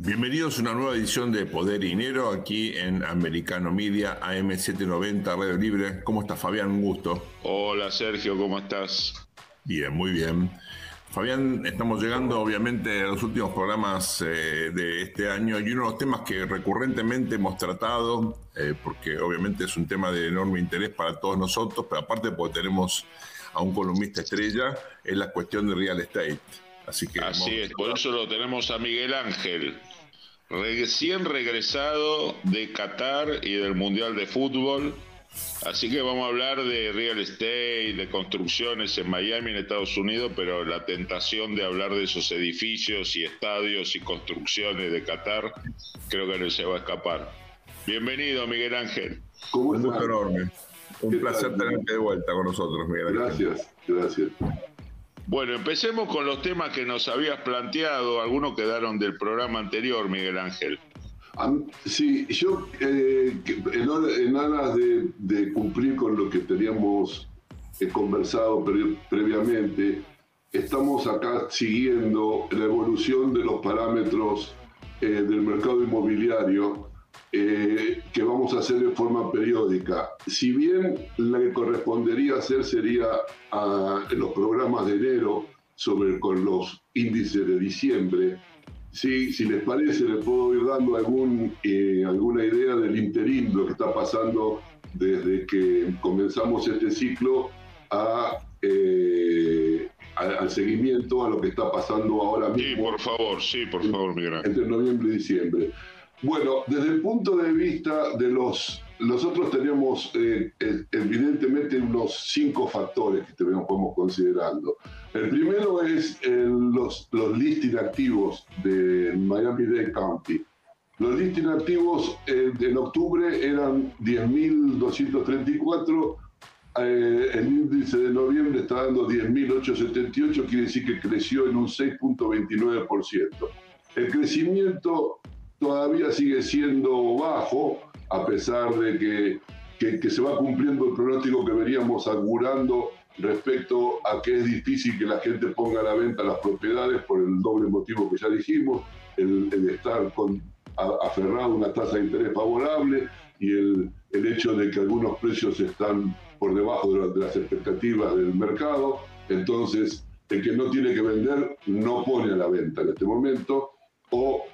Bienvenidos a una nueva edición de Poder y Dinero aquí en Americano Media AM790 Radio Libre. ¿Cómo estás, Fabián? Un gusto. Hola, Sergio, ¿cómo estás? Bien, muy bien. Fabián, estamos llegando obviamente a los últimos programas eh, de este año y uno de los temas que recurrentemente hemos tratado, eh, porque obviamente es un tema de enorme interés para todos nosotros, pero aparte porque tenemos a un columnista estrella, es la cuestión de real estate. Así, que Así es, por eso lo tenemos a Miguel Ángel, recién regresado de Qatar y del Mundial de Fútbol. Así que vamos a hablar de real estate, de construcciones en Miami, en Estados Unidos, pero la tentación de hablar de esos edificios y estadios y construcciones de Qatar creo que no se va a escapar. Bienvenido, Miguel Ángel. Un gusto enorme. Un placer tenerte de vuelta con nosotros, Miguel Ángel. Gracias, gracias. Bueno, empecemos con los temas que nos habías planteado. Algunos quedaron del programa anterior, Miguel Ángel. Sí, yo eh, en, aras de, cumplir con lo que teníamos eh, conversado previamente, estamos acá siguiendo la evolución de los parámetros eh, del mercado inmobiliario eh, que vamos a hacer de forma periódica. Si bien la que correspondería hacer sería a, en los programas de enero sobre con los índices de diciembre, si, si les parece, les puedo ir dando algún, eh, alguna idea del interín, lo que está pasando desde que comenzamos este ciclo a, eh, al seguimiento a lo que está pasando ahora mismo. Sí, por favor, sí, por favor, Miguel. Entre noviembre y diciembre. Bueno, desde el punto de vista de los... Nosotros tenemos eh, eh, evidentemente unos cinco factores que estamos considerando. El primero es los, los listing activos de Miami-Dade County. Los listing activos eh, en octubre eran 10.234, el índice de noviembre está dando 10.878, quiere decir que creció en un 6.29%. El crecimiento todavía sigue siendo bajo, a pesar de que, que, se va cumpliendo el pronóstico que veníamos augurando respecto a que es difícil que la gente ponga a la venta las propiedades por el doble motivo que ya dijimos, el, estar con, aferrado a una tasa de interés favorable y el, el, hecho de que algunos precios están por debajo de, las expectativas del mercado. Entonces, el que no tiene que vender no pone a la venta en este momento o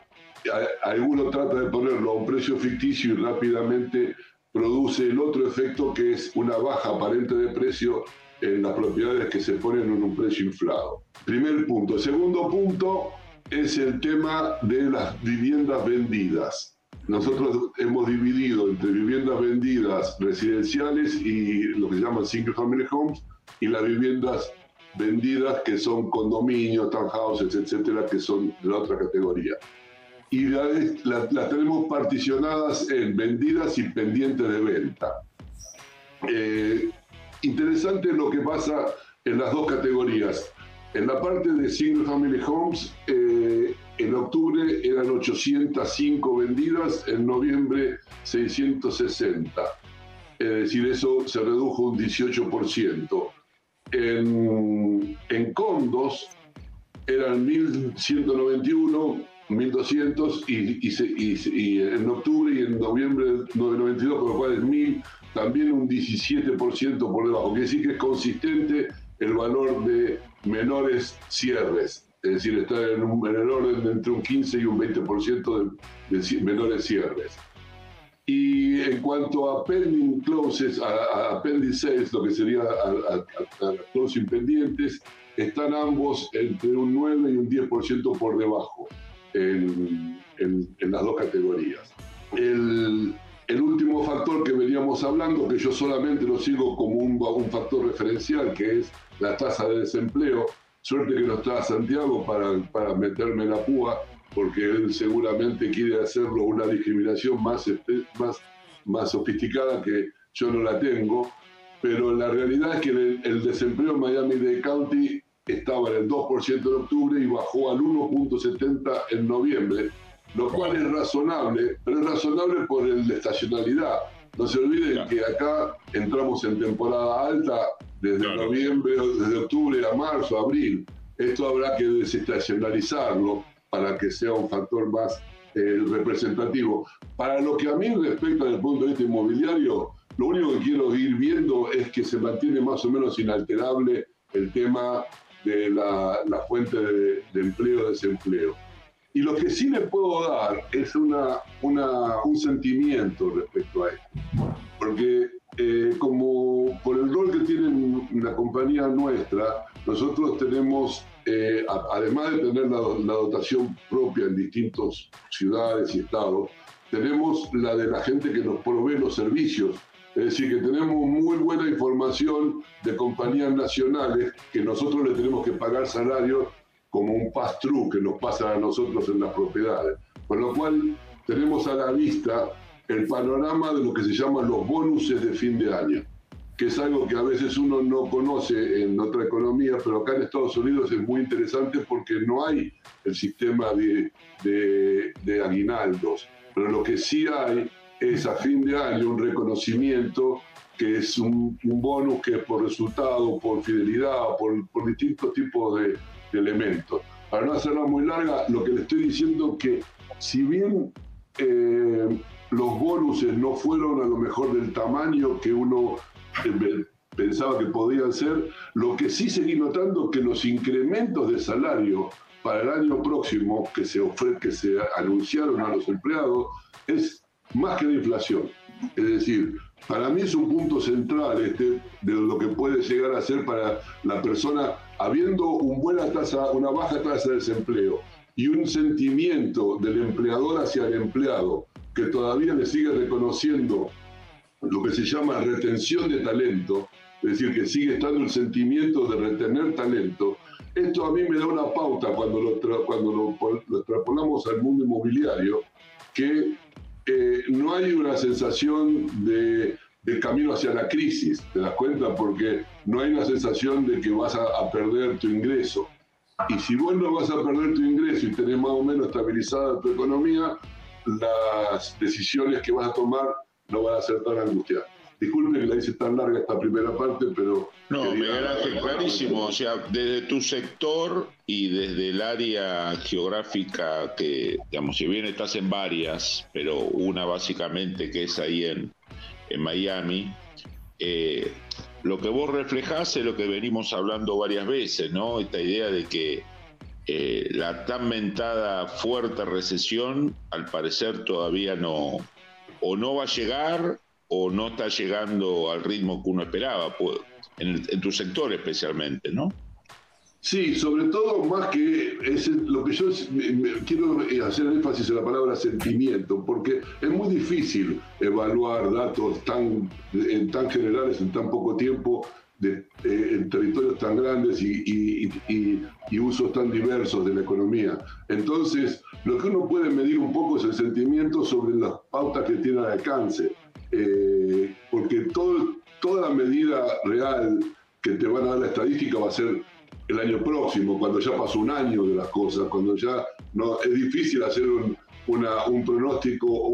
alguno trata de ponerlo a un precio ficticio y rápidamente produce el otro efecto que es una baja aparente de precio en las propiedades que se ponen en un precio inflado. Primer punto. Segundo punto es el tema de las viviendas vendidas. Nosotros hemos dividido entre viviendas vendidas residenciales y lo que se llaman single family homes y las viviendas vendidas que son condominios, townhouses, etcétera, que son de la otra categoría y las tenemos particionadas en vendidas y pendientes de venta. Eh, interesante lo que pasa en las dos categorías. En la parte de Single Family Homes, eh, en octubre eran 805 vendidas, en noviembre 660. Es decir, eso se redujo un 18%. En, en condos eran 1191 1200 y, y, en octubre y en noviembre de 92, con lo cual es 1000, también un 17% por debajo. Quiere decir que es consistente el valor de menores cierres, es decir, está en, el orden de entre un 15 y un 20% de, de, menores cierres. Y en cuanto a pending closes, a, pending sales, lo que sería a, a, closing pendientes, están ambos entre un 9 y un 10% por debajo en, las dos categorías. El, último factor que veníamos hablando, que yo solamente lo sigo como un, un factor referencial, que es la tasa de desempleo. Suerte que no está Santiago para, para meterme la púa, porque él seguramente quiere hacerlo una discriminación más, más, más sofisticada que yo no la tengo. Pero la realidad es que el, el desempleo en Miami-Dade County estaba en el 2% en octubre y bajó al 1.70 en noviembre, lo cual es razonable, pero es razonable por el de estacionalidad. No se olviden que acá entramos en temporada alta desde noviembre, desde octubre a marzo, abril. Esto habrá que desestacionalizarlo para que sea un factor más eh, representativo. Para lo que a mí respecta desde el punto de vista inmobiliario, lo único que quiero ir viendo es que se mantiene más o menos inalterable el tema de la, fuente de, empleo-desempleo. Y lo que sí le puedo dar es una, un sentimiento respecto a esto. Porque eh, como por el rol que tiene la compañía nuestra, nosotros tenemos, eh, además de tener la, dotación propia en distintas ciudades y estados, tenemos la de la gente que nos provee los servicios. Es decir, que tenemos muy buena información de compañías nacionales que nosotros le tenemos que pagar salarios como un pass-through que nos pasa a nosotros en las propiedades. Por lo cual tenemos a la vista el panorama de lo que se llaman los bonuses de fin de año, que es algo que a veces uno no conoce en otra economía, pero acá en Estados Unidos es muy interesante porque no hay el sistema de, de, aguinaldos, pero lo que sí hay es a fin de año un reconocimiento que es un, bonus que es por resultado, por fidelidad, por, distintos tipos de, elementos. Para no hacerla muy larga, lo que le estoy diciendo es que si bien eh, los bonuses no fueron a lo mejor del tamaño que uno eh, pensaba que podían ser, lo que sí seguí notando que los incrementos de salario para el año próximo que se, que se anunciaron a los empleados es más que la inflación. Es decir, para mí es un punto central este de lo que puede llegar a ser para la persona habiendo un buena tasa, una baja tasa de desempleo y un sentimiento del empleador hacia el empleado que todavía le sigue reconociendo lo que se llama retención de talento, es decir, que sigue estando el sentimiento de retener talento, esto a mí me da una pauta cuando lo, cuando lo, extrapolamos al mundo inmobiliario, que eh, no hay una sensación de, camino hacia la crisis, ¿te das cuenta? Porque no hay una sensación de que vas a, a, perder tu ingreso. Y si vos no vas a perder tu ingreso y tenés más o menos estabilizada tu economía, las decisiones que vas a tomar no van a ser tan angustiadas. Disculpe que la hice tan larga esta primera parte, pero... No, Miguel Ángel, clarísimo. O sea, desde tu sector y desde el área geográfica que, digamos, si bien estás en varias, pero una básicamente que es ahí en, en Miami, eh, lo que vos reflejás es lo que venimos hablando varias veces, ¿no? Esta idea de que eh, la tan mentada fuerte recesión, al parecer todavía no, o no va a llegar, o no está llegando al ritmo que uno esperaba, pues, en, tu sector especialmente, ¿no? Sí, sobre todo más que es lo que yo quiero hacer énfasis en la palabra sentimiento, porque es muy difícil evaluar datos tan, tan generales en tan poco tiempo de, eh, en territorios tan grandes y, usos tan diversos de la economía. Entonces, lo que uno puede medir un poco es el sentimiento sobre las pautas que tiene al alcance, eh, porque toda medida real que te van a dar la estadística va a ser el año próximo, cuando ya pasó un año de las cosas, cuando ya es difícil hacer un, un pronóstico o,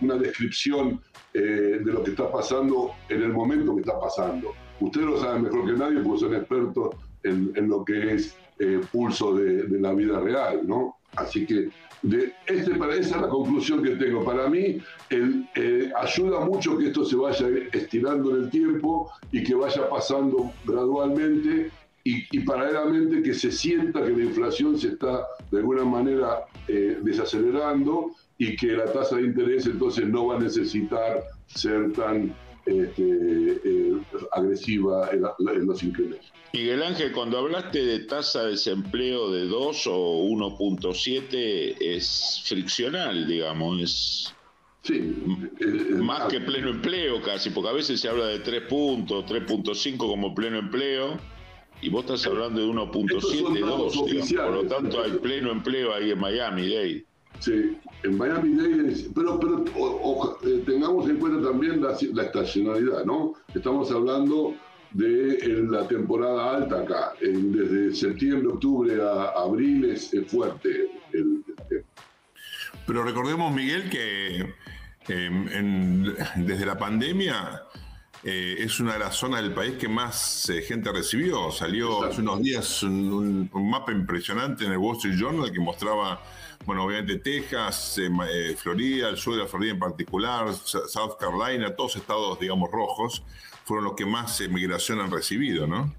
una, descripción eh, de lo que está pasando en el momento que está pasando. Ustedes lo saben mejor que nadie porque son expertos en, lo que es eh, pulso de, la vida real, ¿no? Así que de este, esa es la conclusión que tengo. Para mí eh, ayuda mucho que esto se vaya estirando en el tiempo y que vaya pasando gradualmente y, paralelamente que se sienta que la inflación se está de alguna manera eh, desacelerando y que la tasa de interés entonces no va a necesitar ser tan este, eh, agresiva en, los incrementos. Miguel Ángel, cuando hablaste de tasa de desempleo de 2 o 1.7 es friccional, digamos, es Sí, más que pleno empleo casi, porque a veces se habla de 3 puntos, 3.5 como pleno empleo, y vos estás hablando de 1.72, por lo tanto hay pleno empleo ahí en Miami-Dade. Sí, en Miami-Dade, pero, pero eh, tengamos en cuenta también la, estacionalidad, ¿no? Estamos hablando de la temporada alta acá, desde septiembre, octubre a abril es, fuerte el, Pero recordemos, Miguel, que em, desde la pandemia eh, es una de las zonas del país que más eh, gente recibió. Salió hace unos días un, mapa impresionante en el Wall Street Journal que mostraba, bueno, obviamente Texas, eh, Florida, el sur de la Florida en particular, South Carolina, todos estados, digamos, rojos, fueron los que más migración han recibido, ¿no?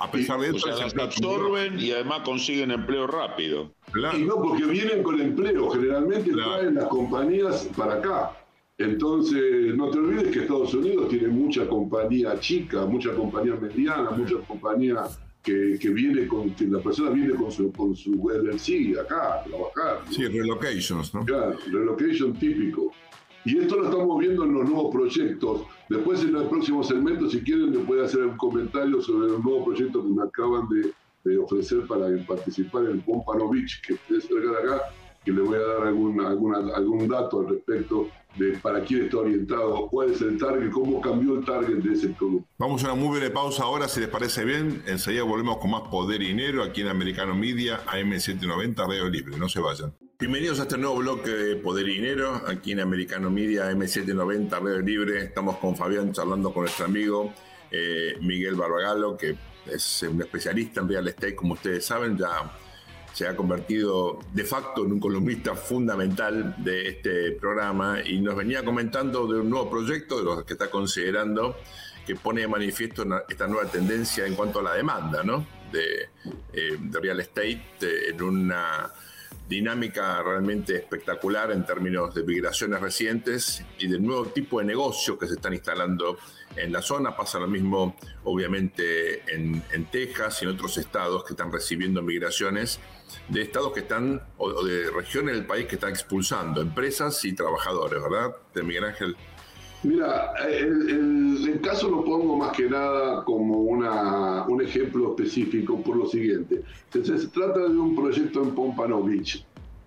A pesar de eso, las absorben y además consiguen empleo rápido. Y no, porque vienen con empleo, generalmente traen las compañías para acá. Entonces, no te olvides que Estados Unidos tiene mucha compañía chica, mucha compañía mediana, mucha compañía que, que viene con, que la persona viene con su, con su LLC acá a trabajar. Sí, relocations, ¿no? Claro, relocation típico. Y esto lo estamos viendo en los nuevos proyectos. Después, en el próximo segmento, si quieren, me puede hacer un comentario sobre los nuevos proyectos que me acaban de, de ofrecer para participar en Pompano Beach, que es cerca de acá, que le voy a dar algún, algún dato al respecto de para quién está orientado, cuál es el target, cómo cambió el target de ese producto. Vamos a una muy breve pausa ahora, si les parece bien. Enseguida volvemos con más Poder y Dinero aquí en Americano Media, AM790, Radio Libre. No se vayan. Bienvenidos a este nuevo bloque de Poder y Dinero, aquí en Americano Media, AM790, Radio Libre. Estamos con Fabián charlando con nuestro amigo eh, Miguel Barbagalo, que es un especialista en real estate, como ustedes saben, ya se ha convertido de facto en un columnista fundamental de este programa y nos venía comentando de un nuevo proyecto que está considerando que pone de manifiesto esta nueva tendencia en cuanto a la demanda ¿no? de, eh, real estate eh, en una dinámica realmente espectacular en términos de migraciones recientes y del nuevo tipo de negocio que se están instalando en la zona. Pasa lo mismo, obviamente, en, Texas y en otros estados que están recibiendo migraciones de estados que están, o, de regiones del país que están expulsando empresas y trabajadores, ¿verdad? De Miguel Ángel. Mira, el, caso lo pongo más que nada como una, un ejemplo específico por lo siguiente. Se, se trata de un proyecto en Pompano Beach,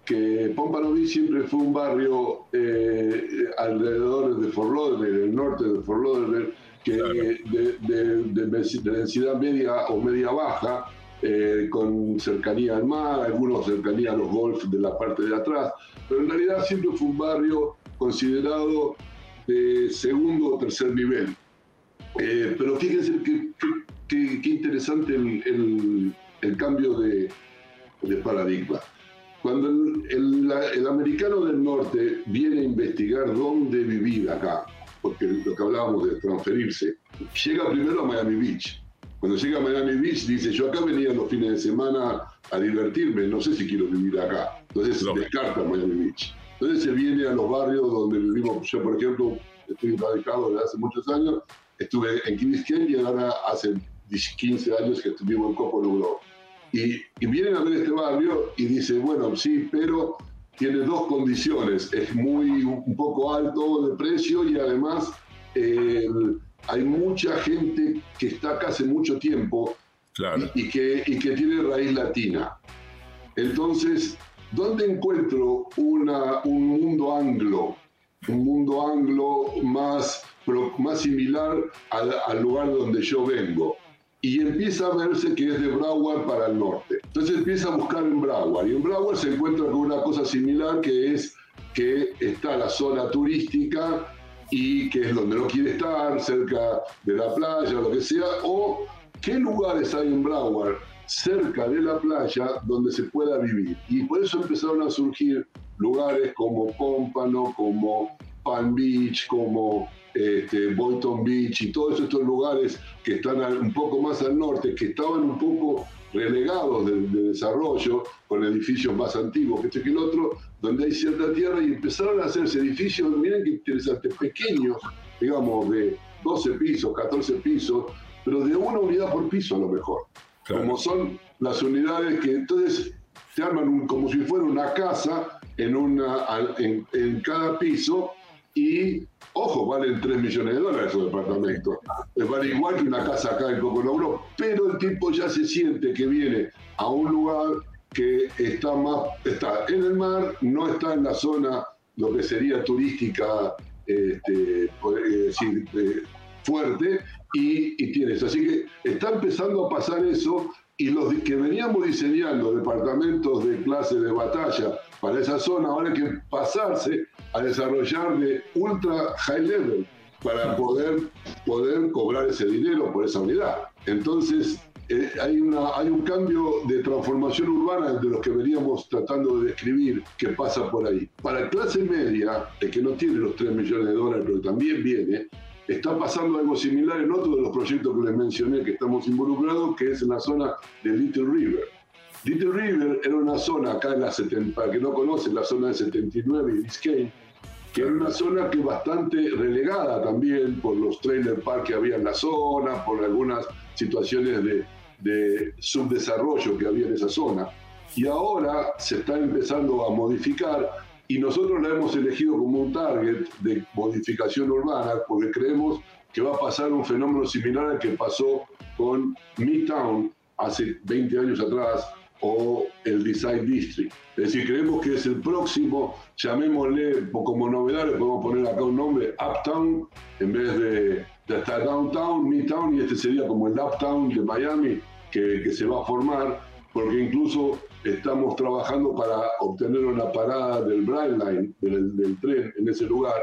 que Pompano Beach siempre fue un barrio eh, alrededor de Fort Lauderdale, el norte de Fort Lauderdale, que de, de, densidad media o media baja, eh, con cercanía al mar, algunos cercanía a los golf de la parte de atrás, pero en realidad siempre fue un barrio considerado de segundo o tercer nivel. Eh, pero fíjense qué interesante el, el, cambio de, de, paradigma. Cuando el, el, americano del norte viene a investigar dónde vivir acá, porque lo que hablábamos de transferirse, llega primero a Miami Beach. Cuando llega a Miami Beach dice, yo acá venía los fines de semana a divertirme, no sé si quiero vivir acá. Entonces descarta Miami Beach. Entonces se viene a los barrios donde vivimos. Yo, por ejemplo, estoy radicado desde hace muchos años. Estuve en Kings y ahora hace 15 años que estuvimos en Copo. Y, y vienen a ver este barrio y dicen, bueno, sí, pero tiene dos condiciones. Es muy un poco alto de precio y además hay mucha gente que está acá hace mucho tiempo y, que, y que tiene raíz latina. Entonces, ¿Dónde encuentro una, un mundo anglo? Un mundo anglo más, más similar al, lugar donde yo vengo. Y empieza a verse que es de Broward para el norte. Entonces empieza a buscar en Broward. Y en Broward se encuentra con una cosa similar que es que está la zona turística y que es donde no quiere estar, cerca de la playa, lo que sea, o qué lugares hay en Broward cerca de la playa donde se pueda vivir. Y por eso empezaron a surgir lugares como Pómpano, como Palm Beach, como este, Boynton Beach y todos estos lugares que están un poco más al norte, que estaban un poco relegados de, desarrollo, con edificios más antiguos que este que el otro, donde hay cierta tierra y empezaron a hacerse edificios, miren qué interesante, pequeños, digamos, de 12 pisos, 14 pisos, pero de una unidad por piso a lo mejor. Como son las unidades que entonces se arman como si fuera una casa en, una, en, cada piso y, ojo, valen 3 millones de dólares esos departamentos. Vale igual que una casa acá en Coconobro, pero el tipo ya se siente que viene a un lugar que está más está en el mar, no está en la zona lo que sería turística este, decir, eh, fuerte y, y, tienes. Así que está empezando a pasar eso y los que veníamos diseñando departamentos de clase de batalla para esa zona, ahora hay que pasarse a desarrollar de ultra high level. para poder, poder cobrar ese dinero por esa unidad. Entonces, eh, hay, una, hay un cambio de transformación urbana de los que veníamos tratando de describir que pasa por ahí. Para clase media, el que no tiene los 3 millones de dólares, pero también viene, está pasando algo similar en otro de los proyectos que les mencioné que estamos involucrados, que es en la zona de Little River. Little River era una zona acá en la 70, para que no conocen, la zona de 79 y Biscayne, que era una zona que bastante relegada también por los trailer park que había en la zona, por algunas situaciones de, de subdesarrollo que había en esa zona. Y ahora se está empezando a modificar y nosotros la hemos elegido como un target de modificación urbana porque creemos que va a pasar un fenómeno similar al que pasó con Midtown hace 20 años atrás o el Design District. Es decir, creemos que es el próximo, llamémosle como novedad, le podemos poner acá un nombre, Uptown, en vez de, de estar Downtown, Midtown, y este sería como el Uptown de Miami que, que se va a formar, porque incluso estamos trabajando para obtener una parada del Brightline, del, del tren en ese lugar,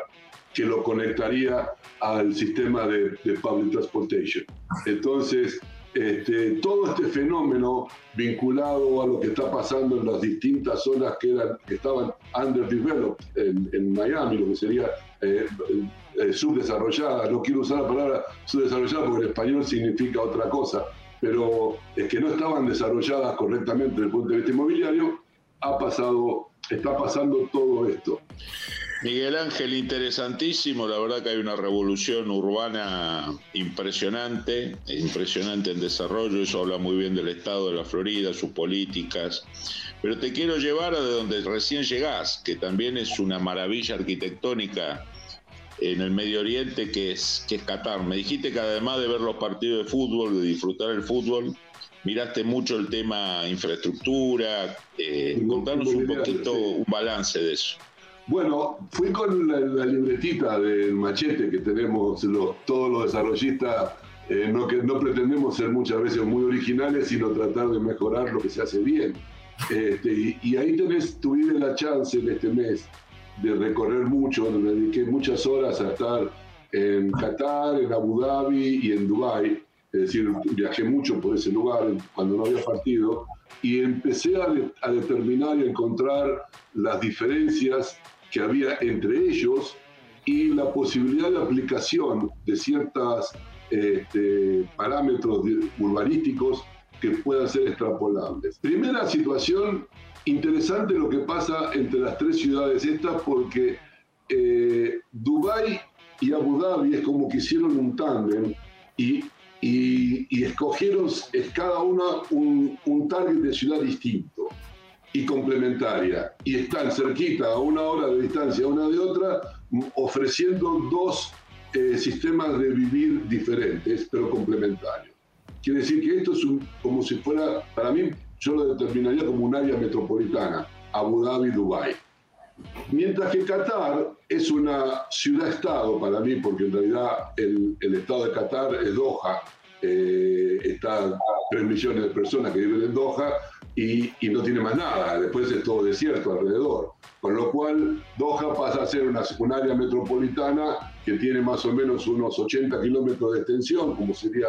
que lo conectaría al sistema de, de public transportation. Entonces, este, todo este fenómeno vinculado a lo que está pasando en las distintas zonas que, eran, que estaban underdeveloped en, Miami, lo que sería eh, eh, subdesarrollada, no quiero usar la palabra subdesarrollada porque en español significa otra cosa, pero es que no estaban desarrolladas correctamente desde el punto de vista inmobiliario, ha pasado, está pasando todo esto. Miguel Ángel, interesantísimo, la verdad que hay una revolución urbana impresionante, impresionante en desarrollo, eso habla muy bien del estado de la Florida, sus políticas, pero te quiero llevar a de donde recién llegás, que también es una maravilla arquitectónica en el Medio Oriente, que es, que es Qatar. Me dijiste que además de ver los partidos de fútbol, de disfrutar el fútbol, miraste mucho el tema infraestructura, eh, contanos un poquito un balance de eso. Bueno, fui con la, libretita del machete que tenemos los, todos los desarrollistas. Eh, no, que, no pretendemos ser muchas veces muy originales, sino tratar de mejorar lo que se hace bien. Este, y, ahí tenés, tuviste la chance en este mes de recorrer mucho, me dediqué muchas horas a estar en Qatar, en Abu Dhabi y en Dubái. Es decir, viajé mucho por ese lugar cuando no había partido y empecé a, a determinar y a encontrar las diferencias que había entre ellos y la posibilidad de aplicación de ciertos este, parámetros urbanísticos que puedan ser extrapolables. Primera situación, interesante lo que pasa entre las tres ciudades estas porque eh, Dubái y Abu Dhabi es como que hicieron un tándem y, escogieron es cada una un, un de ciudad distinto y complementaria y están cerquita a una hora de distancia una de otra, ofreciendo dos eh, sistemas de vivir diferentes, pero complementarios. Quiere decir que esto es como si fuera, para mí, yo lo determinaría como un área metropolitana, Abu Dhabi, Dubai. Mientras que Qatar es una ciudad-estado para mí, porque en realidad el, el estado de Qatar es Doha, eh, está 3 millones de personas que viven en Doha, y, no tiene más nada, después es todo desierto alrededor. Con lo cual, Doha pasa a ser una, un área metropolitana que tiene más o menos unos 80 kilómetros de extensión, como sería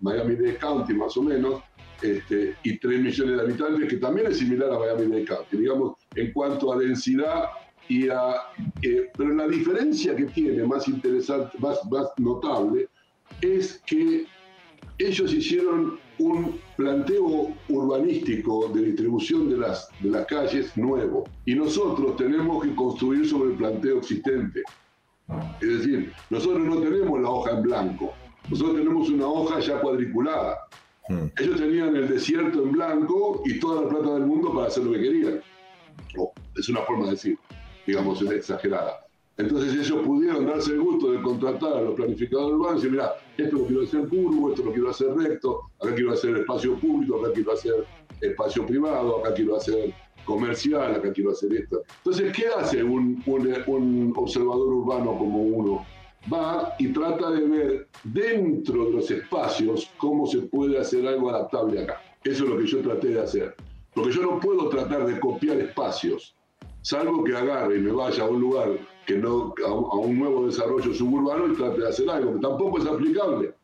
Miami-Dade County más o menos, este, y 3 millones de habitantes, que también es similar a Miami-Dade County, digamos, en cuanto a densidad y a... Eh, pero la diferencia que tiene más interesante, más, más notable, es que ellos hicieron un planteo urbanístico de distribución de las, de las calles nuevo. Y nosotros tenemos que construir sobre el planteo existente. Es decir, nosotros no tenemos la hoja en blanco, nosotros tenemos una hoja ya cuadriculada. Hmm. Ellos tenían el desierto en blanco y toda la plata del mundo para hacer lo que querían. es una forma de decir, digamos, exagerada. Entonces ellos pudieron darse el gusto de contratar a los planificadores urbanos y decir, mira, esto lo quiero hacer curvo, esto lo quiero hacer recto, acá quiero hacer espacio público, acá quiero hacer espacio privado, acá quiero hacer comercial, acá quiero hacer esto. Entonces, ¿qué hace un, un, observador urbano como uno? Va y trata de ver dentro de los espacios cómo se puede hacer algo adaptable acá. Eso es lo que yo traté de hacer. Porque yo no puedo tratar de copiar espacios, salvo que agarre y me vaya a un lugar que no, a, un nuevo desarrollo suburbano y trate de hacer algo, que tampoco es aplicable,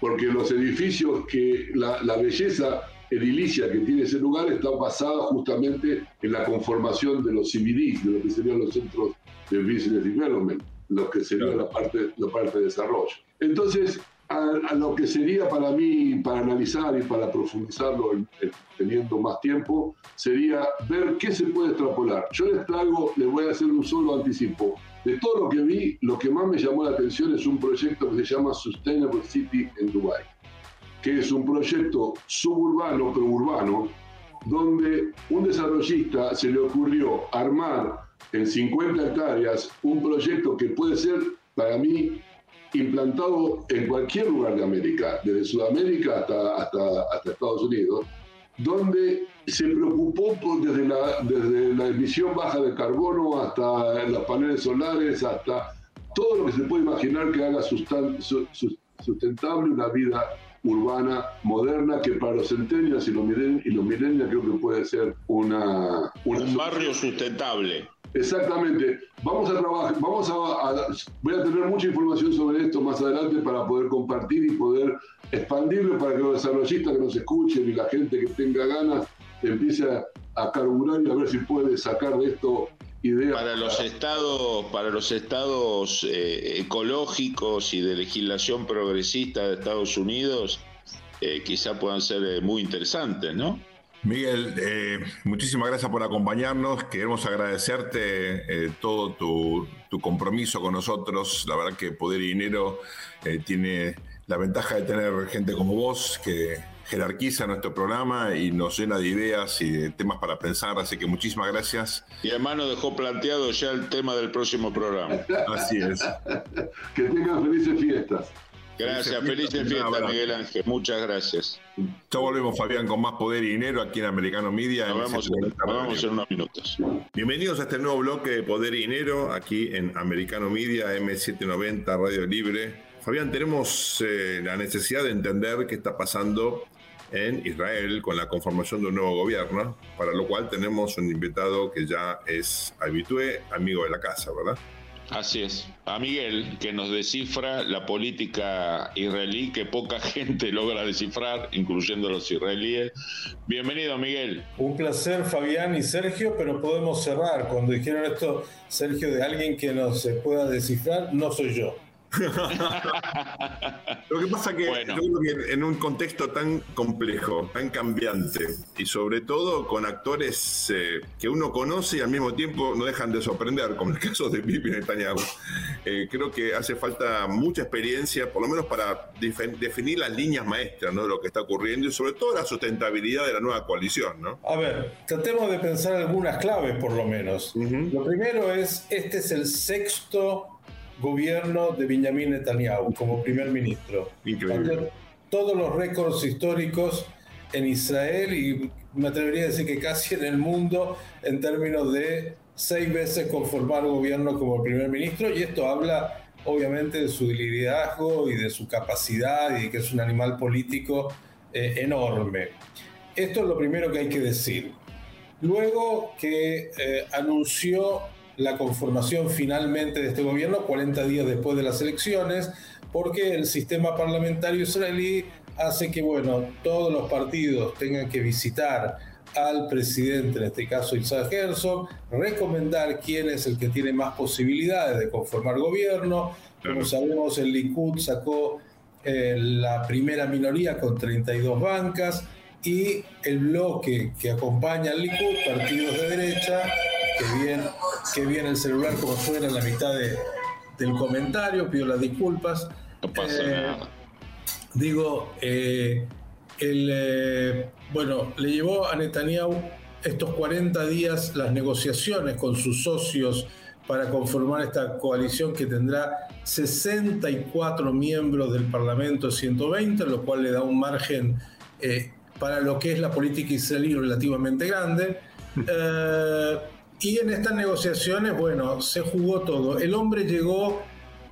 porque los edificios que la, la belleza edilicia que tiene ese lugar está basada justamente en la conformación de los CBDs, de lo que serían los centros de Business Development, lo que sería la parte, la parte de desarrollo. Entonces, a, lo que sería para mí, para analizar y para profundizarlo teniendo más tiempo, sería ver qué se puede extrapolar. Yo les traigo, les voy a hacer un solo anticipo. De todo lo que vi, lo que más me llamó la atención es un proyecto que se llama Sustainable City en Dubai, que es un proyecto suburbano, pero urbano, donde un desarrollista se le ocurrió armar en 50 hectáreas un proyecto que puede ser, para mí, implantado en cualquier lugar de América, desde Sudamérica hasta, hasta, hasta Estados Unidos, donde se preocupó desde, la, desde la emisión baja de carbono hasta los paneles solares, hasta todo lo que se puede imaginar que haga sustentable una vida urbana moderna que para los centenias y los milenios creo que puede ser una, un barrio sustentable. Exactamente. Vamos a trabajar, vamos a, voy a tener mucha información sobre esto más adelante para poder compartir y poder expandirlo para que los desarrollistas que nos escuchen y la gente que tenga ganas empiece a, carburar y a ver si puede sacar de esto ideas. Para los estados, para los estados eh, ecológicos y de legislación progresista de Estados Unidos, eh, quizá puedan ser eh, muy interesantes, ¿no? Miguel, eh, muchísimas gracias por acompañarnos. Queremos agradecerte eh, todo tu, compromiso con nosotros. La verdad que Poder y Dinero eh, tiene la ventaja de tener gente como vos que jerarquiza nuestro programa y nos llena de ideas y de temas para pensar. Así que muchísimas gracias. Y además nos dejó planteado ya el tema del próximo programa. Así es. que tengan felices fiestas. Gracias, feliz fiesta, Miguel Ángel. Muchas gracias. Ya volvemos, Fabián, con más poder y dinero aquí en Americano Media. Nos vemos, en unos minutos. Bienvenidos a este nuevo bloque de Poder y Dinero aquí en Americano Media, M790, Radio Libre. Fabián, tenemos eh, la necesidad de entender qué está pasando en Israel con la conformación de un nuevo gobierno, para lo cual tenemos un invitado que ya es habitué, amigo de la casa, ¿verdad? Así es. A Miguel, que nos descifra la política israelí que poca gente logra descifrar, incluyendo los israelíes. Bienvenido, Miguel. Un placer, Fabián y Sergio, pero podemos cerrar. Cuando dijeron esto, Sergio, de alguien que no se pueda descifrar, no soy yo. Lo que pasa que, que en un contexto tan complejo, tan cambiante, y sobre todo con actores eh, que uno conoce y al mismo tiempo no dejan de sorprender, como el caso de Bibi Netanyahu, eh, creo que hace falta mucha experiencia, por lo menos para definir las líneas maestras ¿no? de lo que está ocurriendo y sobre todo la sustentabilidad de la nueva coalición. ¿no? A ver, tratemos de pensar algunas claves por lo menos. Lo primero es, este es el sexto gobierno de Benjamin Netanyahu como primer ministro. Increíble. Todos los récords históricos en Israel y me atrevería a decir que casi en el mundo en términos de seis veces conformar gobierno como primer ministro y esto habla obviamente de su liderazgo y de su capacidad y que es un animal político eh, enorme. Esto es lo primero que hay que decir. Luego que eh, anunció la conformación finalmente de este gobierno 40 días después de las elecciones, porque el sistema parlamentario israelí hace que, bueno, todos los partidos tengan que visitar al presidente, en este caso Isaac Herzog, recomendar quién es el que tiene más posibilidades de conformar gobierno. Como sabemos, el Likud sacó eh, la primera minoría con 32 bancas y el bloque que acompaña al Likud, partidos de derecha, que bien, que bien el celular como suena en la mitad del comentario, pido las disculpas. No pasa eh, nada. Digo, eh, el, eh, bueno, le llevó a Netanyahu estos 40 días las negociaciones con sus socios para conformar esta coalición que tendrá 64 miembros del Parlamento 120, lo cual le da un margen para lo que es la política israelí relativamente grande. Y en estas negociaciones, bueno, se jugó todo. El hombre llegó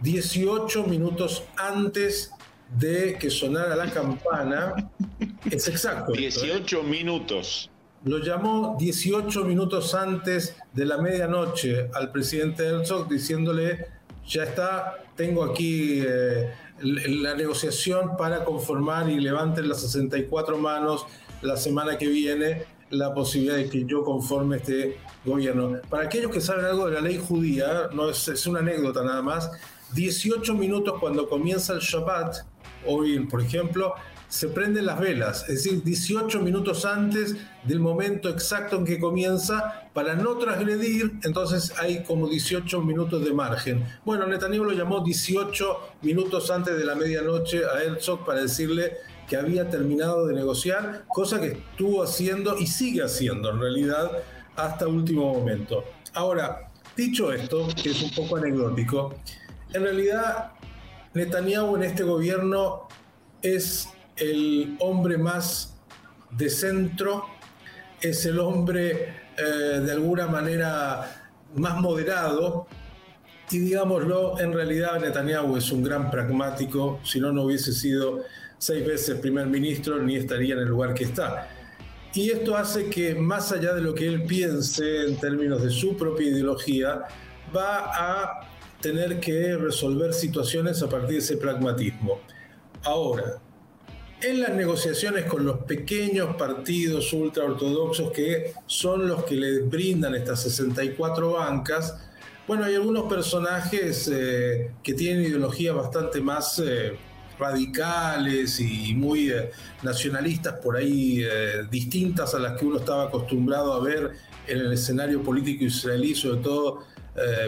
18 minutos antes de que sonara la campana. Es exacto. 18 ¿eh? minutos. lo llamó 18 minutos antes de la medianoche al presidente Herzog diciéndole, ya está, tengo aquí eh, la negociación para conformar y levanten las 64 manos la semana que viene la posibilidad de que yo conforme este gobierno. Para aquellos que saben algo de la ley judía, no es, es una anécdota nada más, 18 minutos cuando comienza el Shabbat, hoy por ejemplo, se prenden las velas, es decir, 18 minutos antes del momento exacto en que comienza, para no transgredir, entonces hay como 18 minutos de margen. Bueno, Netanyahu lo llamó 18 minutos antes de la medianoche a Herzog para decirle que había terminado de negociar, cosa que estuvo haciendo y sigue haciendo en realidad hasta último momento. Ahora, dicho esto, que es un poco anecdótico, en realidad Netanyahu en este gobierno es el hombre más de centro, es el hombre eh, de alguna manera más moderado, y digámoslo, en realidad Netanyahu es un gran pragmático, si no, no hubiese sido seis veces primer ministro ni estaría en el lugar que está. Y esto hace que, más allá de lo que él piense en términos de su propia ideología, va a tener que resolver situaciones a partir de ese pragmatismo. Ahora, en las negociaciones con los pequeños partidos ultraortodoxos que son los que le brindan estas 64 bancas, bueno, hay algunos personajes eh, que tienen ideologías bastante más eh, radicales y muy eh, nacionalistas por ahí, distintas a las que uno estaba acostumbrado a ver en el escenario político israelí, sobre todo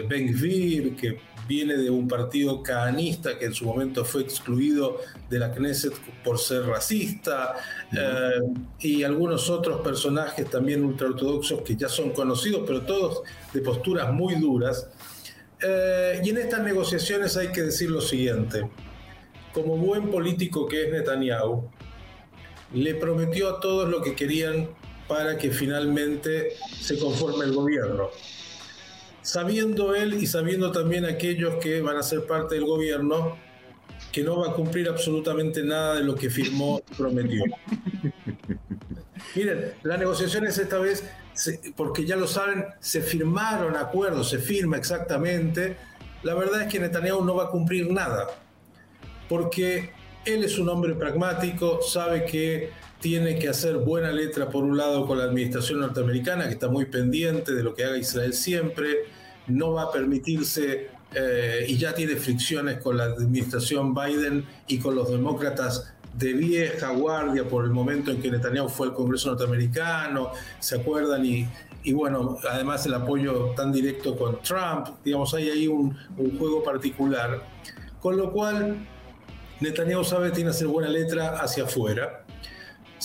Ben Gvir, que viene de un partido caanista que en su momento fue excluido de la Knesset por ser racista, eh, y algunos otros personajes también ultraortodoxos que ya son conocidos, pero todos de posturas muy duras. Eh, y en estas negociaciones hay que decir lo siguiente, como buen político que es Netanyahu, le prometió a todos lo que querían para que finalmente se conforme el gobierno sabiendo él y sabiendo también aquellos que van a ser parte del gobierno que no va a cumplir absolutamente nada de lo que firmó y prometió. Miren, las negociaciones esta vez, porque ya lo saben, se firmaron acuerdos, se firma exactamente. La verdad es que Netanyahu no va a cumplir nada, porque él es un hombre pragmático, sabe que tiene que hacer buena letra por un lado con la administración norteamericana, que está muy pendiente de lo que haga Israel siempre, no va a permitirse eh, y ya tiene fricciones con la administración Biden y con los demócratas de vieja guardia por el momento en que Netanyahu fue al Congreso norteamericano, ¿se acuerdan? Y, y bueno, además el apoyo tan directo con Trump, digamos, hay ahí un, un juego particular. Con lo cual, Netanyahu sabe tiene que hacer buena letra hacia afuera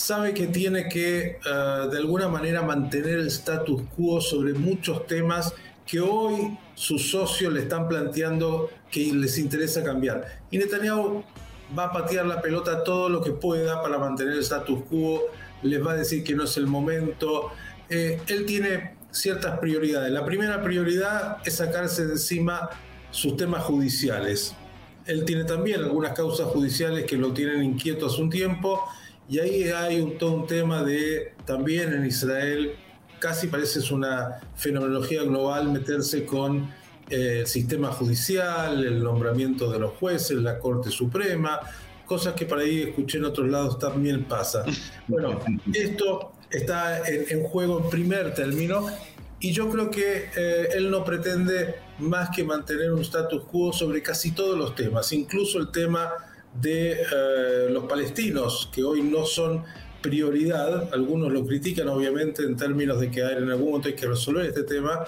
sabe que tiene que eh, de alguna manera mantener el status quo sobre muchos temas que hoy sus socios le están planteando que les interesa cambiar. Y Netanyahu va a patear la pelota todo lo que pueda para mantener el status quo, les va a decir que no es el momento. Eh, él tiene ciertas prioridades. La primera prioridad es sacarse de encima sus temas judiciales. Él tiene también algunas causas judiciales que lo tienen inquieto hace un tiempo y ahí hay un, todo un tema de también en Israel, casi parece es una fenomenología global meterse con eh, el sistema judicial, el nombramiento de los jueces, la Corte Suprema, cosas que por ahí escuché en otros lados también pasa. Bueno, esto está en, juego en primer término y yo creo que eh, él no pretende más que mantener un status quo sobre casi todos los temas, incluso el tema de eh, los palestinos, que hoy no son prioridad, algunos lo critican obviamente en términos de que en algún momento hay que resolver este tema,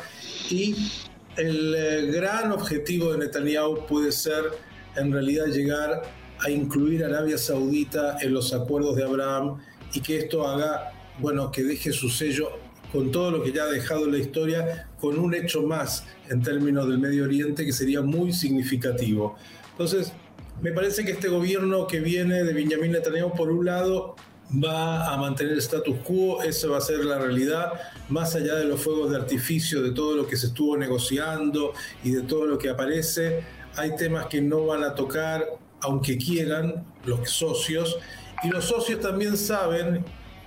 y el eh, gran objetivo de Netanyahu puede ser en realidad llegar a incluir a Arabia Saudita en los acuerdos de Abraham y que esto haga, bueno, que deje su sello con todo lo que ya ha dejado en la historia, con un hecho más en términos del Medio Oriente que sería muy significativo. Entonces, me parece que este gobierno que viene de Benjamin Netanyahu, por un lado, va a mantener el status quo, eso va a ser la realidad, más allá de los fuegos de artificio, de todo lo que se estuvo negociando y de todo lo que aparece. Hay temas que no van a tocar, aunque quieran, los socios, y los socios también saben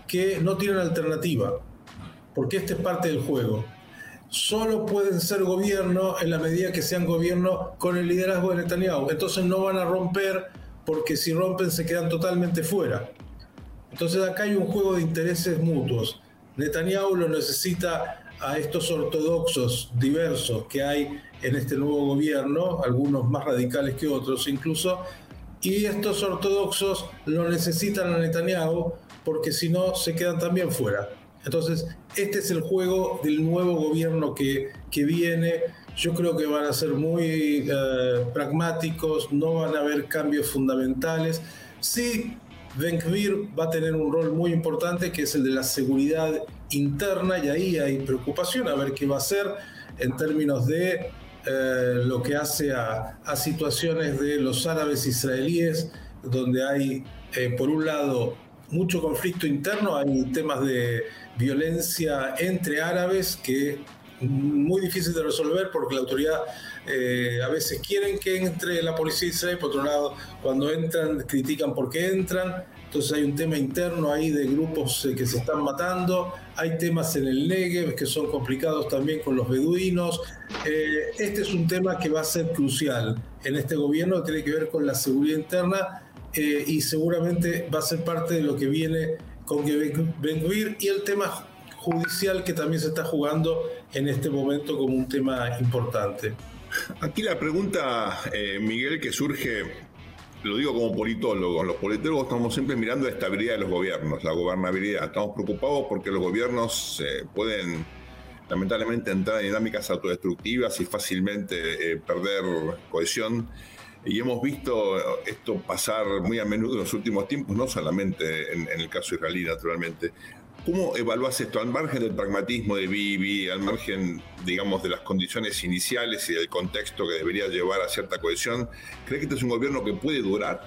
que no tienen alternativa. porque este es parte del juego. Solo pueden ser gobierno en la medida que sean gobierno con el liderazgo de Netanyahu. Entonces no van a romper porque si rompen se quedan totalmente fuera. Entonces acá hay un juego de intereses mutuos. Netanyahu lo necesita a estos ortodoxos diversos que hay en este nuevo gobierno, algunos más radicales que otros incluso, y estos ortodoxos lo necesitan a Netanyahu porque si no se quedan también fuera. Entonces, este es el juego del nuevo gobierno que, que viene. Yo creo que van a ser muy eh, pragmáticos, no van a haber cambios fundamentales. Sí, Ben va a tener un rol muy importante que es el de la seguridad interna y ahí hay preocupación a ver qué va a hacer en términos de eh, lo que hace a, a, situaciones de los árabes israelíes, donde hay, eh, por un lado, mucho conflicto interno, hay temas de violencia entre árabes que muy difícil de resolver porque la autoridad eh, a veces quieren que entre la policía israelí, por otro lado, cuando entran, critican por qué entran. Entonces hay un tema interno ahí de grupos eh, que se están matando, hay temas en el Negev que son complicados también con los beduinos. Eh, este es un tema que va a ser crucial en este gobierno, tiene que ver con la seguridad interna y seguramente va a ser parte de lo que viene con Ben y el tema judicial que también se está jugando en este momento como un tema importante. Aquí la pregunta, eh, Miguel, que surge, lo digo como politólogo, los politólogos estamos siempre mirando la estabilidad de los gobiernos, la gobernabilidad. Estamos preocupados porque los gobiernos eh, pueden lamentablemente entrar en dinámicas autodestructivas y fácilmente eh, perder cohesión. Y hemos visto esto pasar muy a menudo en los últimos tiempos, no solamente en, en el caso israelí, naturalmente. ¿Cómo evalúas esto al margen del pragmatismo de Bibi, al margen, digamos, de las condiciones iniciales y del contexto que debería llevar a cierta cohesión? ¿Crees que este es un gobierno que puede durar?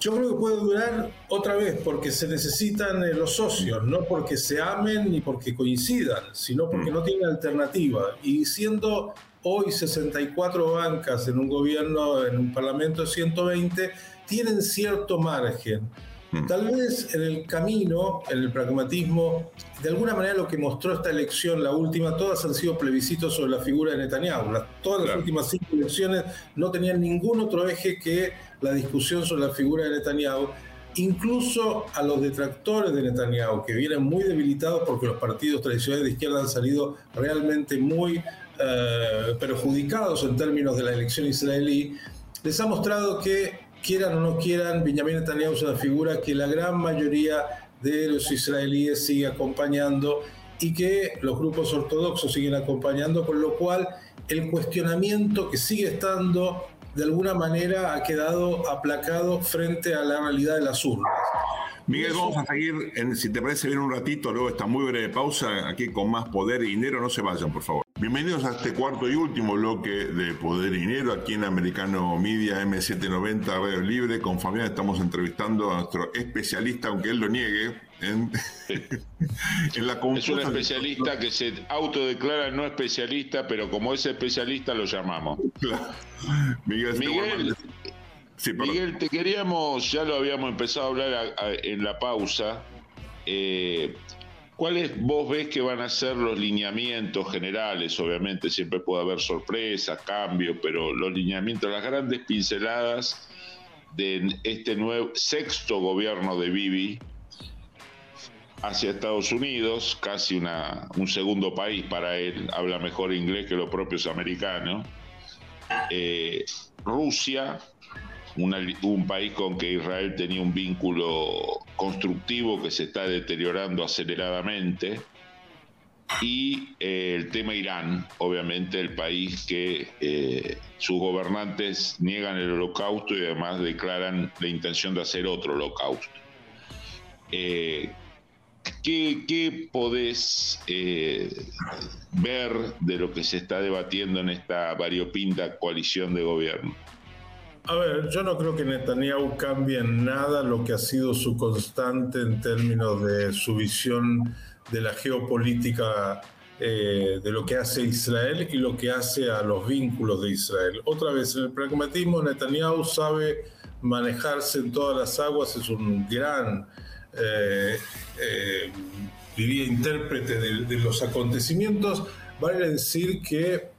Yo creo que puede durar otra vez porque se necesitan eh, los socios, no porque se amen ni porque coincidan, sino porque mm. no tienen alternativa. Y siendo hoy 64 bancas en un gobierno, en un parlamento de 120, tienen cierto margen. Mm. Tal vez en el camino, en el pragmatismo, de alguna manera lo que mostró esta elección, la última, todas han sido plebiscitos sobre la figura de Netanyahu. todas las últimas cinco elecciones no tenían ningún otro eje que la discusión sobre la figura de Netanyahu. Incluso a los detractores de Netanyahu, que vienen muy debilitados porque los partidos tradicionales de izquierda han salido realmente muy eh, perjudicados en términos de la elección israelí, les ha mostrado que quieran o no quieran, Benjamin Netanyahu es una figura que la gran mayoría de los israelíes sigue acompañando y que los grupos ortodoxos siguen acompañando, con lo cual el cuestionamiento que sigue estando de alguna manera ha quedado aplacado frente a la realidad de las. Miguel, vamos a seguir, si te parece bien un ratito, luego esta muy breve pausa, aquí con más poder y dinero, no se vayan, por favor. Bienvenidos a este cuarto y último bloque de Poder y Dinero aquí en Americano Media M790 Radio Libre. Con Fabián estamos entrevistando a nuestro especialista, aunque él lo niegue, en, la Es un especialista que se autodeclara no especialista, pero como es especialista lo llamamos. Miguel, Miguel, te queríamos, ya lo habíamos empezado a hablar en la pausa. Eh, ¿Cuáles vos ves que van a ser los lineamientos generales? Obviamente siempre puede haber sorpresas, cambios, pero los lineamientos, las grandes pinceladas de este nuevo sexto gobierno de Bibi hacia Estados Unidos, casi una, un segundo país para él, habla mejor inglés que los propios americanos. Eh, Rusia, un país con que Israel tenía un vínculo constructivo que se está deteriorando aceleradamente, y eh, el tema Irán, obviamente el país que eh, sus gobernantes niegan el holocausto y además declaran la intención de hacer otro holocausto. Eh, ¿qué, ¿qué, podés ver de lo que se está debatiendo en esta variopinta coalición de gobierno? A ver, yo no creo que Netanyahu cambie en nada lo que ha sido su constante en términos de su visión de la geopolítica eh, de lo que hace Israel y lo que hace a los vínculos de Israel. Otra vez, en el pragmatismo, Netanyahu sabe manejarse en todas las aguas, es un gran eh, eh, diría, intérprete de, los acontecimientos, vale decir que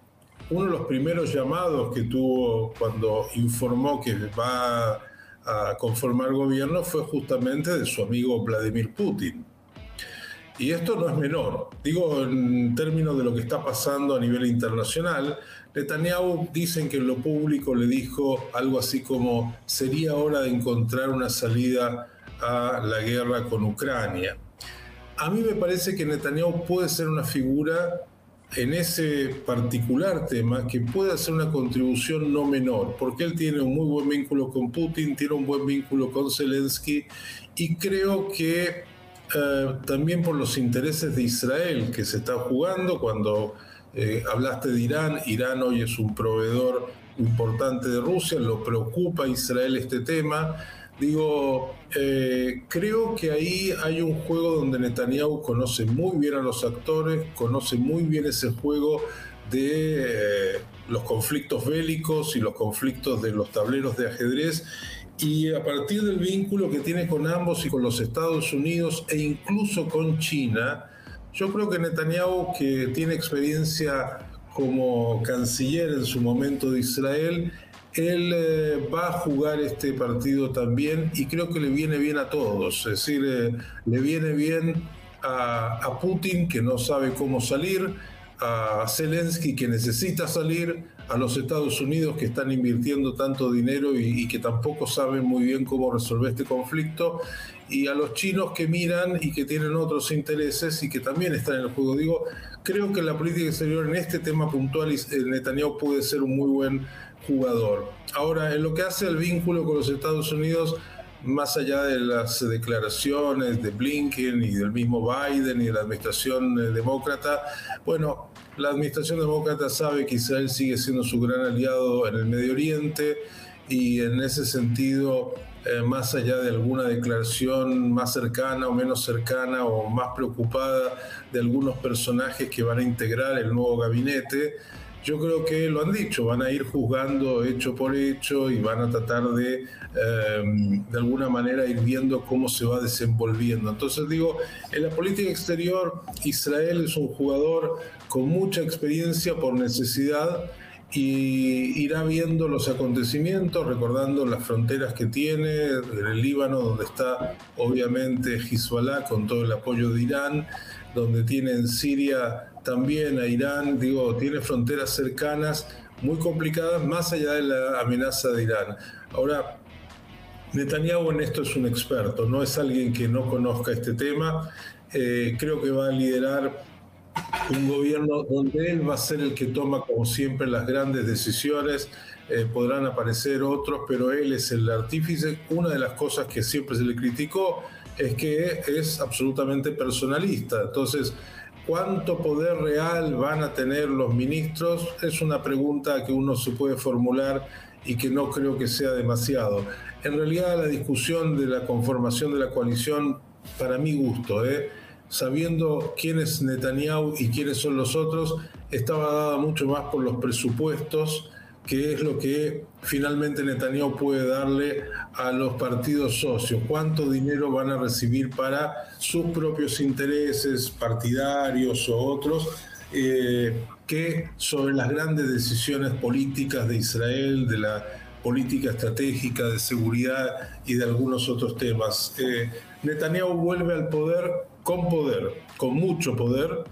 uno de los primeros llamados que tuvo cuando informó que va a conformar gobierno fue justamente de su amigo Vladimir Putin. Y esto no es menor. Digo, en términos de lo que está pasando a nivel internacional, Netanyahu dicen que en lo público le dijo algo así como sería hora de encontrar una salida a la guerra con Ucrania. A mí me parece que Netanyahu puede ser una figura en ese particular tema que puede hacer una contribución no menor, porque él tiene un muy buen vínculo con Putin, tiene un buen vínculo con Zelensky y creo que eh, también por los intereses de Israel que se está jugando. Cuando eh, hablaste de Irán, Irán hoy es un proveedor importante de Rusia, lo preocupa a Israel este tema. Digo, eh, creo que ahí hay un juego donde Netanyahu conoce muy bien a los actores, conoce muy bien ese juego de los conflictos bélicos y los conflictos de los tableros de ajedrez. Y a partir del vínculo que tiene con ambos y con los Estados Unidos e incluso con China, yo creo que Netanyahu, que tiene experiencia como canciller en su momento de Israel, él eh, va a jugar este partido también y creo que le viene bien a todos. Es decir, eh, le viene bien a, Putin, que no sabe cómo salir, a Zelensky, que necesita salir, a los Estados Unidos que están invirtiendo tanto dinero y, que tampoco saben muy bien cómo resolver este conflicto, y a los chinos que miran y que tienen otros intereses y que también están en el juego. Digo, creo que la política exterior en este tema puntual eh, Netanyahu puede ser un muy buen jugador. Ahora, en lo que hace el vínculo con los Estados Unidos, más allá de las declaraciones de Blinken y del mismo Biden y de la administración eh, demócrata, bueno, la administración demócrata sabe que Israel sigue siendo su gran aliado en el Medio Oriente y en ese sentido, eh, más allá de alguna declaración más cercana o menos cercana o más preocupada de algunos personajes que van a integrar el nuevo gabinete, yo creo que lo han dicho, van a ir juzgando hecho por hecho y van a tratar de, em, de alguna manera, ir viendo cómo se va desenvolviendo. Entonces digo, en la política exterior, Israel es un jugador con mucha experiencia por necesidad y irá viendo los acontecimientos, recordando las fronteras que tiene, en el Líbano, donde está obviamente Hezbollah con todo el apoyo de Irán, donde tiene en Siria también a Irán, digo, tiene fronteras cercanas muy complicadas más allá de la amenaza de Irán. Ahora, Netanyahu en esto es un experto, no es alguien que no conozca este tema. Eh, creo que va a liderar un gobierno donde él va a ser el que toma, como siempre, las grandes decisiones. Eh, podrán aparecer otros, pero él es el artífice. Una de las cosas que siempre se le criticó es que es absolutamente personalista. Entonces, ¿Cuánto poder real van a tener los ministros? Es una pregunta que uno se puede formular y que no creo que sea demasiado. En realidad la discusión de la conformación de la coalición, para mi gusto, ¿eh? sabiendo quién es Netanyahu y quiénes son los otros, estaba dada mucho más por los presupuestos que es lo que finalmente Netanyahu puede darle a los partidos socios, cuánto dinero van a recibir para sus propios intereses partidarios o otros, eh, que sobre las grandes decisiones políticas de Israel, de la política estratégica de seguridad y de algunos otros temas. Eh, Netanyahu vuelve al poder con poder, con mucho poder,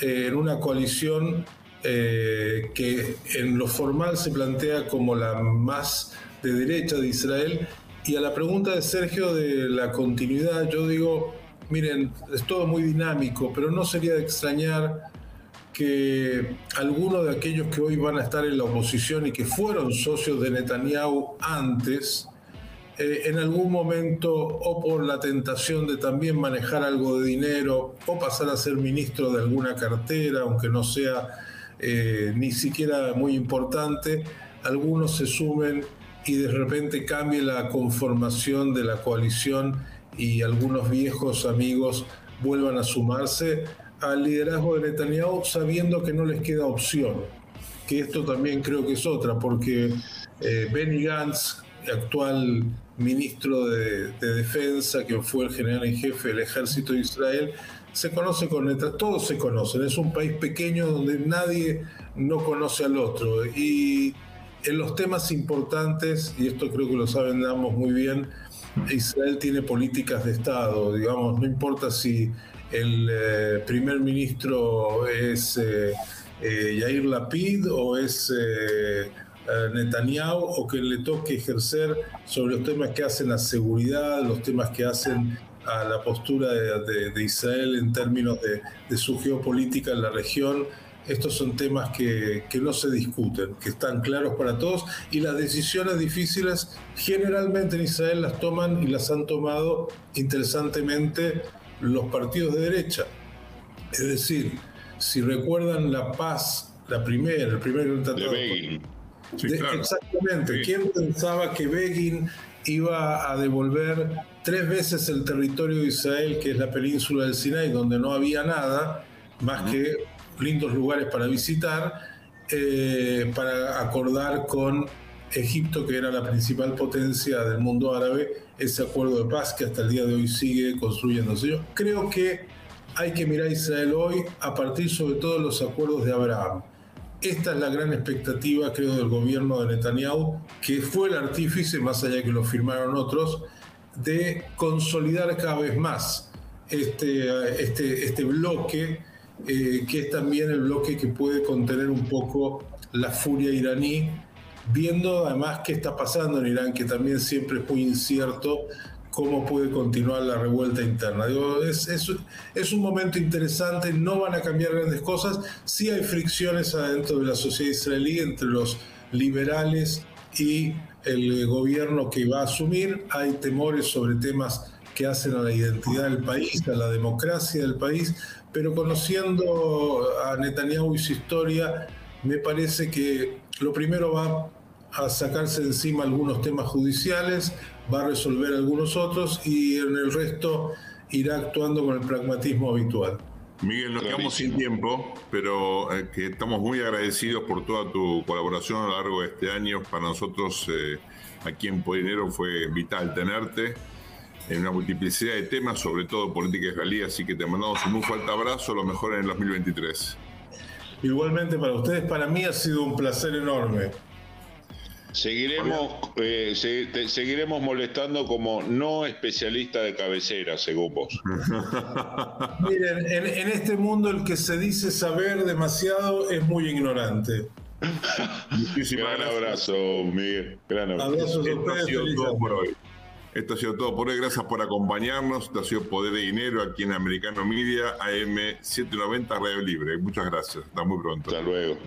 eh, en una coalición eh, que en lo formal se plantea como la más de derecha de Israel. Y a la pregunta de Sergio de la continuidad, yo digo, miren, es todo muy dinámico, pero no sería de extrañar que algunos de aquellos que hoy van a estar en la oposición y que fueron socios de Netanyahu antes, eh, en algún momento o por la tentación de también manejar algo de dinero o pasar a ser ministro de alguna cartera, aunque no sea eh, ni siquiera muy importante, algunos se sumen y de repente cambie la conformación de la coalición y algunos viejos amigos vuelvan a sumarse al liderazgo de Netanyahu sabiendo que no les queda opción. Que esto también creo que es otra, porque eh, Benny Gantz, actual ministro de, de Defensa, que fue el general en jefe del ejército de Israel, se conoce con letras, todos se conocen, es un país pequeño donde nadie no conoce al otro. Y en los temas importantes, y esto creo que lo saben ambos muy bien, Israel tiene políticas de Estado, digamos, no importa si el eh, primer ministro es eh, eh, Yair Lapid o es Netanyahu o que le toque ejercer sobre los temas que hacen la seguridad, los temas que hacen a la postura de, Israel en términos de, de, su geopolítica en la región. Estos son temas que, que, no se discuten, que están claros para todos y las decisiones difíciles generalmente en Israel las toman y las han tomado interesantemente los partidos de derecha. Es decir, si recuerdan la paz, la primera, el primer tratado. De Begin. Exactamente. ¿Quién pensaba que Begin iba a devolver tres veces el territorio de Israel, que es la península del Sinai, donde no había nada, más que lindos lugares para visitar, eh, para acordar con Egipto, que era la principal potencia del mundo árabe, ese acuerdo de paz que hasta el día de hoy sigue construyéndose. Yo creo que hay que mirar a Israel hoy a partir sobre todo de los acuerdos de Abraham. Esta es la gran expectativa, creo, del gobierno de Netanyahu, que fue el artífice, más allá que lo firmaron otros, de consolidar cada vez más este, este, este bloque, eh, que es también el bloque que puede contener un poco la furia iraní viendo además qué está pasando en Irán, que también siempre es muy incierto cómo puede continuar la revuelta interna. es, es, un momento interesante, no van a cambiar grandes cosas, sí hay fricciones adentro de la sociedad israelí entre los liberales y el gobierno que va a asumir, hay temores sobre temas que hacen a la identidad del país, a la democracia del país, pero conociendo a Netanyahu y su historia, me parece que lo primero va a sacarse encima algunos temas judiciales, va a resolver algunos otros y en el resto irá actuando con el pragmatismo habitual. Miguel, nos quedamos sin tiempo, pero eh, que estamos muy agradecidos por toda tu colaboración a lo largo de este año. Para nosotros eh, aquí en Podinero fue vital tenerte en una multiplicidad de temas, sobre todo política israelí, así que te mandamos un muy fuerte abrazo, lo mejor en el 2023. Igualmente para ustedes, para mí ha sido un placer enorme. Seguiremos, eh, seguiremos molestando como no especialista de cabecera, según vos. Miren, en, este mundo el que se dice saber demasiado es muy ignorante. Muchísimas Gran abrazo, Miguel. Gran abrazo. Esto ha sido todo por hoy. Esto ha sido todo por hoy. Gracias por acompañarnos. Esto ha sido Poder de Dinero aquí en Americano Media, AM 790 Radio Libre. Muchas gracias. Hasta muy pronto. Hasta luego.